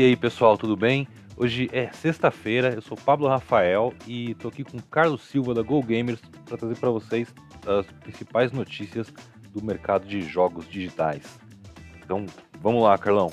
E aí pessoal, tudo bem? Hoje é sexta-feira, eu sou Pablo Rafael e estou aqui com Carlos Silva da Go Gamers para trazer para vocês as principais notícias do mercado de jogos digitais. Então, vamos lá, Carlão.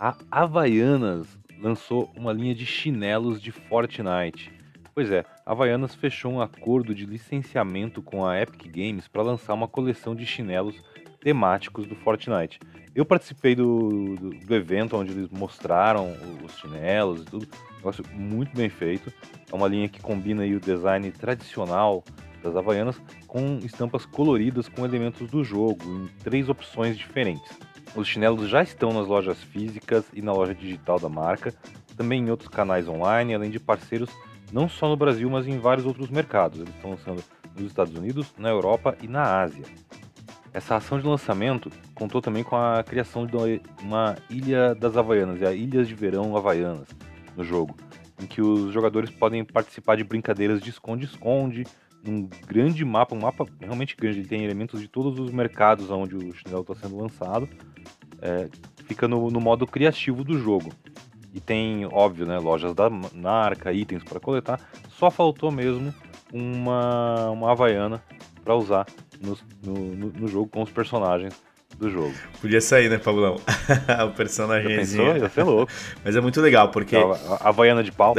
A Havaianas lançou uma linha de chinelos de Fortnite. Pois é, a Havaianas fechou um acordo de licenciamento com a Epic Games para lançar uma coleção de chinelos temáticos do Fortnite. Eu participei do, do, do, evento onde eles mostraram os chinelos e tudo. Negócio muito bem feito. É uma linha que combina o design tradicional das Havaianas com estampas coloridas com elementos do jogo, em três opções diferentes. Os chinelos já estão nas lojas físicas e na loja digital da marca, também em outros canais online, além de parceiros não só no Brasil, mas em vários outros mercados. Eles estão lançando nos Estados Unidos, na Europa e na Ásia. Essa ação de lançamento contou também com a criação de uma Ilha das Havaianas, a Ilhas de Verão Havaianas, no jogo, em que os jogadores podem participar de brincadeiras de esconde-esconde, um grande mapa, um mapa realmente grande, ele tem elementos de todos os mercados onde o chinelo está sendo lançado, é, fica no, no, modo criativo do jogo. E tem, óbvio, né, lojas da marca, itens para coletar, só faltou mesmo uma, uma Havaiana para usar no, no, no, jogo com os personagens do jogo. Podia sair, né, Pablão? o personagemzinho. Ia ser louco. Mas é muito legal, porque... A, Havaiana de pau.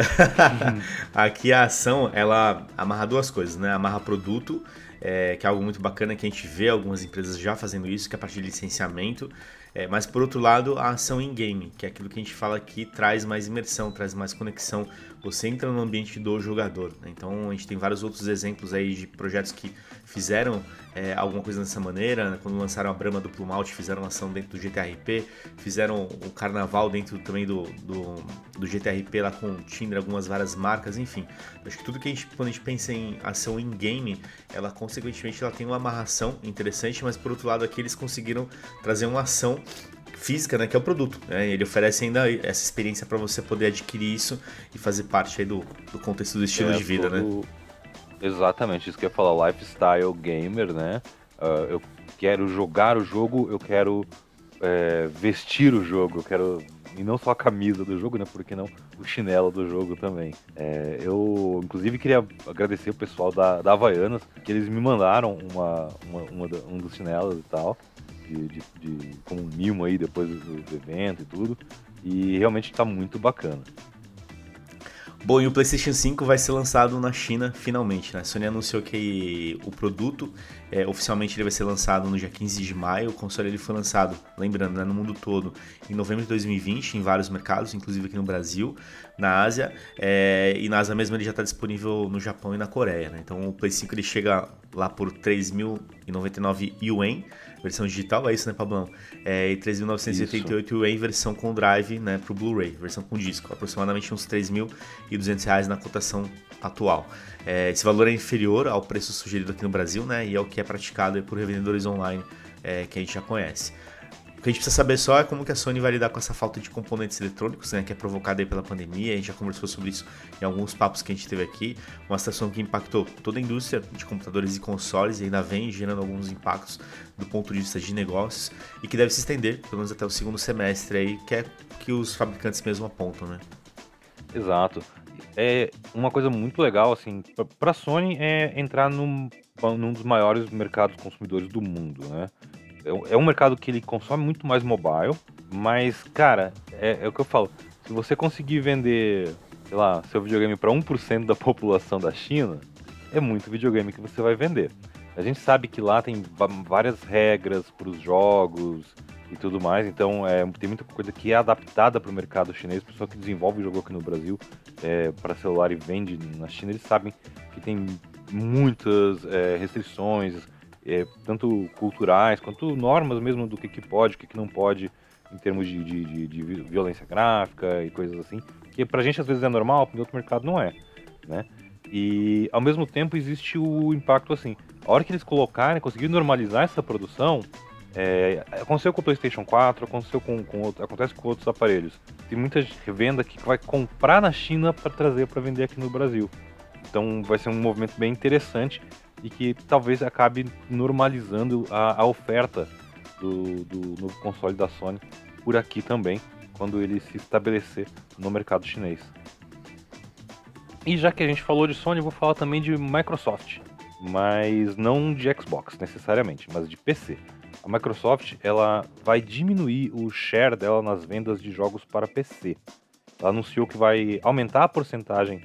Aqui a ação, ela amarra duas coisas, né? Amarra produto, é, que é algo muito bacana que a gente vê algumas empresas já fazendo isso, que é a partir de licenciamento. É, mas por outro lado, a ação em game, que é aquilo que a gente fala aqui, traz mais imersão, traz mais conexão. Você entra no ambiente do jogador. Né? Então a gente tem vários outros exemplos aí de projetos que fizeram é, alguma coisa dessa maneira. Né? Quando lançaram a Brahma do Plumalt, fizeram ação dentro do GTRP, fizeram o Carnaval dentro também do, do, do GTRP lá com o Tinder, algumas várias marcas, enfim. Acho que tudo que a gente, quando a gente pensa em ação em game, ela consequentemente ela tem uma amarração interessante, mas por outro lado aqui eles conseguiram trazer uma ação física, né, que é o produto. Né? Ele oferece ainda essa experiência para você poder adquirir isso e fazer parte aí do, do contexto do estilo é, de vida, né? todo... Exatamente, isso que eu ia falar, lifestyle gamer, né? Uh, eu quero jogar o jogo, eu quero é, vestir o jogo, eu quero. E não só a camisa do jogo, né? Porque não o chinelo do jogo também. É, eu, inclusive, queria agradecer o pessoal da, da Havaianas, que eles me mandaram uma, uma, uma um dos chinelos e tal, de, de, de, como um mimo aí depois do, do evento e tudo. E realmente está muito bacana. Bom, e o PlayStation 5 vai ser lançado na China finalmente, né? A Sony anunciou que o produto é, oficialmente ele vai ser lançado no dia 15 de maio. O console ele foi lançado, lembrando, né, no mundo todo em novembro de 2020, em vários mercados, inclusive aqui no Brasil, na Ásia, é, e na Ásia mesmo ele já está disponível no Japão e na Coreia. Né? Então o Play 5 ele chega lá por 3.099 yuan versão digital, é isso, né, Pablão? É, e 3.988 em versão com drive, né, pro Blu-ray, versão com disco, aproximadamente uns 3.200 reais na cotação atual. É, esse valor é inferior ao preço sugerido aqui no Brasil, né, e é o que é praticado por revendedores online é, que a gente já conhece. O que a gente precisa saber só é como que a Sony vai lidar com essa falta de componentes eletrônicos, né, que é provocada aí pela pandemia. A gente já conversou sobre isso em alguns papos que a gente teve aqui. Uma situação que impactou toda a indústria de computadores e consoles e ainda vem gerando alguns impactos do ponto de vista de negócios e que deve se estender, pelo menos até o segundo semestre aí, que é que os fabricantes mesmo apontam, né? Exato. É uma coisa muito legal, assim, para a Sony é entrar num, num dos maiores mercados consumidores do mundo, né? É, é um mercado que ele consome muito mais mobile, mas, cara, é, é o que eu falo. Se você conseguir vender, sei lá, seu videogame para 1% da população da China, é muito videogame que você vai vender. A gente sabe que lá tem várias regras para os jogos e tudo mais, então é, tem muita coisa que é adaptada para o mercado chinês. O pessoal que desenvolve o jogo aqui no Brasil é, para celular e vende na China, eles sabem que tem muitas é, restrições, é, tanto culturais quanto normas mesmo do que, que pode, o que, que não pode em termos de, de, de, de violência gráfica e coisas assim, que pra gente às vezes é normal, para outro mercado não é, né? E ao mesmo tempo existe o impacto assim, a hora que eles colocarem, conseguir normalizar essa produção, é, aconteceu com o PlayStation 4, aconteceu com, com outro, acontece com outros aparelhos. Tem muita revenda que vai comprar na China para trazer para vender aqui no Brasil. Então vai ser um movimento bem interessante e que talvez acabe normalizando a, a oferta do, do novo console da Sony por aqui também, quando ele se estabelecer no mercado chinês. E já que a gente falou de Sony, vou falar também de Microsoft, mas não de Xbox necessariamente, mas de PC. A Microsoft ela vai diminuir o share dela nas vendas de jogos para PC. Ela anunciou que vai aumentar a porcentagem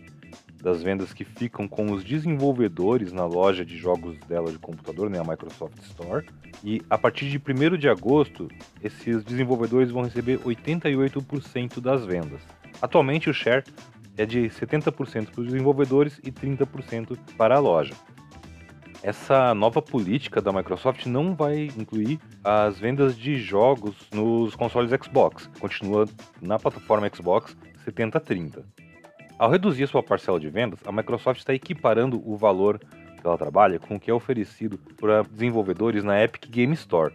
das vendas que ficam com os desenvolvedores na loja de jogos dela de computador, né, a Microsoft Store. E a partir de 1 de agosto, esses desenvolvedores vão receber 88% das vendas. Atualmente o share é de 70% para os desenvolvedores e 30% para a loja. Essa nova política da Microsoft não vai incluir as vendas de jogos nos consoles Xbox. Continua na plataforma Xbox 70-30. Ao reduzir sua parcela de vendas, a Microsoft está equiparando o valor que ela trabalha com o que é oferecido para desenvolvedores na Epic Game Store.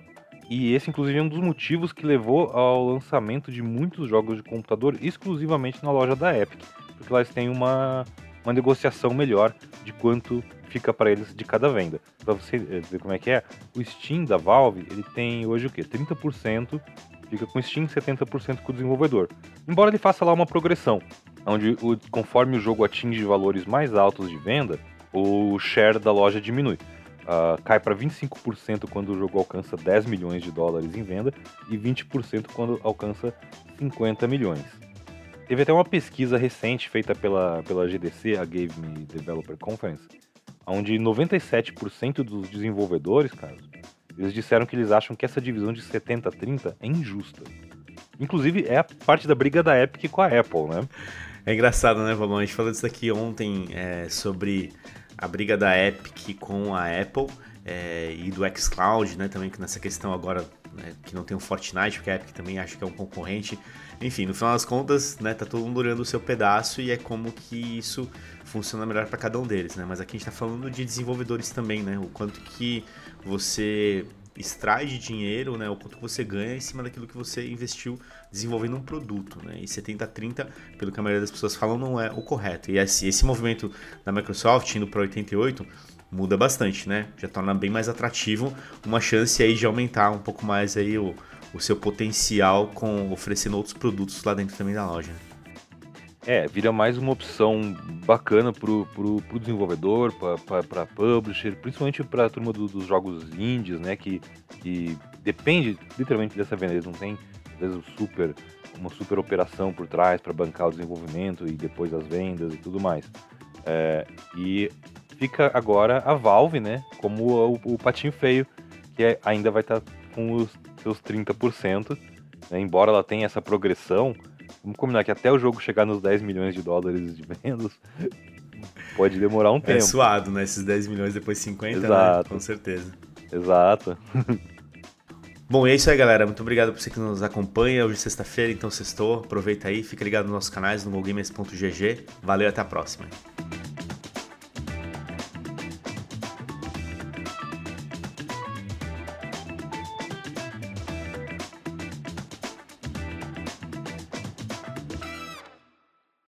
E esse, inclusive, é um dos motivos que levou ao lançamento de muitos jogos de computador exclusivamente na loja da Epic, porque lá eles têm uma, uma negociação melhor de quanto fica para eles de cada venda. Para você eh, ver como é que é, o Steam da Valve ele tem hoje o que? 30% fica com o Steam, 70% com o desenvolvedor. Embora ele faça lá uma progressão onde o, conforme o jogo atinge valores mais altos de venda, o share da loja diminui. Uh, cai para 25% quando o jogo alcança 10 milhões de dólares em venda e 20% quando alcança 50 milhões. Teve até uma pesquisa recente feita pela, pela GDC, a Game Developer Conference, onde 97% dos desenvolvedores, cara, eles disseram que eles acham que essa divisão de 70-30 é injusta. Inclusive, é a parte da briga da Epic com a Apple, né? É engraçado, né, Valon? A gente falou disso aqui ontem é, sobre a briga da Epic com a Apple é, e do xCloud, né? Também nessa questão agora né, que não tem o Fortnite, porque a Epic também acha que é um concorrente. Enfim, no final das contas, né, tá todo mundo olhando o seu pedaço e é como que isso funciona melhor para cada um deles, né? Mas aqui a gente está falando de desenvolvedores também, né? O quanto que você extrai de dinheiro, né, o quanto você ganha em cima daquilo que você investiu desenvolvendo um produto, né? E 70-30, pelo que a maioria das pessoas falam, não é o correto. E esse movimento da Microsoft indo para 88 muda bastante, né? Já torna bem mais atrativo uma chance aí de aumentar um pouco mais aí o, o seu potencial com oferecendo outros produtos lá dentro também da loja. É, vira mais uma opção bacana pro, pro, pro desenvolvedor, para publisher, principalmente para a turma do, dos jogos indies, né? Que, que depende literalmente dessa venda. Eles não tem, às vezes, super, uma super operação por trás para bancar o desenvolvimento e depois as vendas e tudo mais. É, e fica agora a Valve, né? Como o, o patinho feio, que é, ainda vai estar tá com os seus 30%, né, embora ela tenha essa progressão Vamos combinar que até o jogo chegar nos 10 milhões de dólares de vendas, pode demorar um é tempo. É suado, né? Esses 10 milhões, depois 50, né? Exato. Né? Com certeza. Exato. Bom, é isso aí, galera. Muito obrigado por você que nos acompanha. Hoje é sexta-feira, então sextou. Aproveita aí, fica ligado nos nossos canais no gogamers.gg. Valeu até a próxima.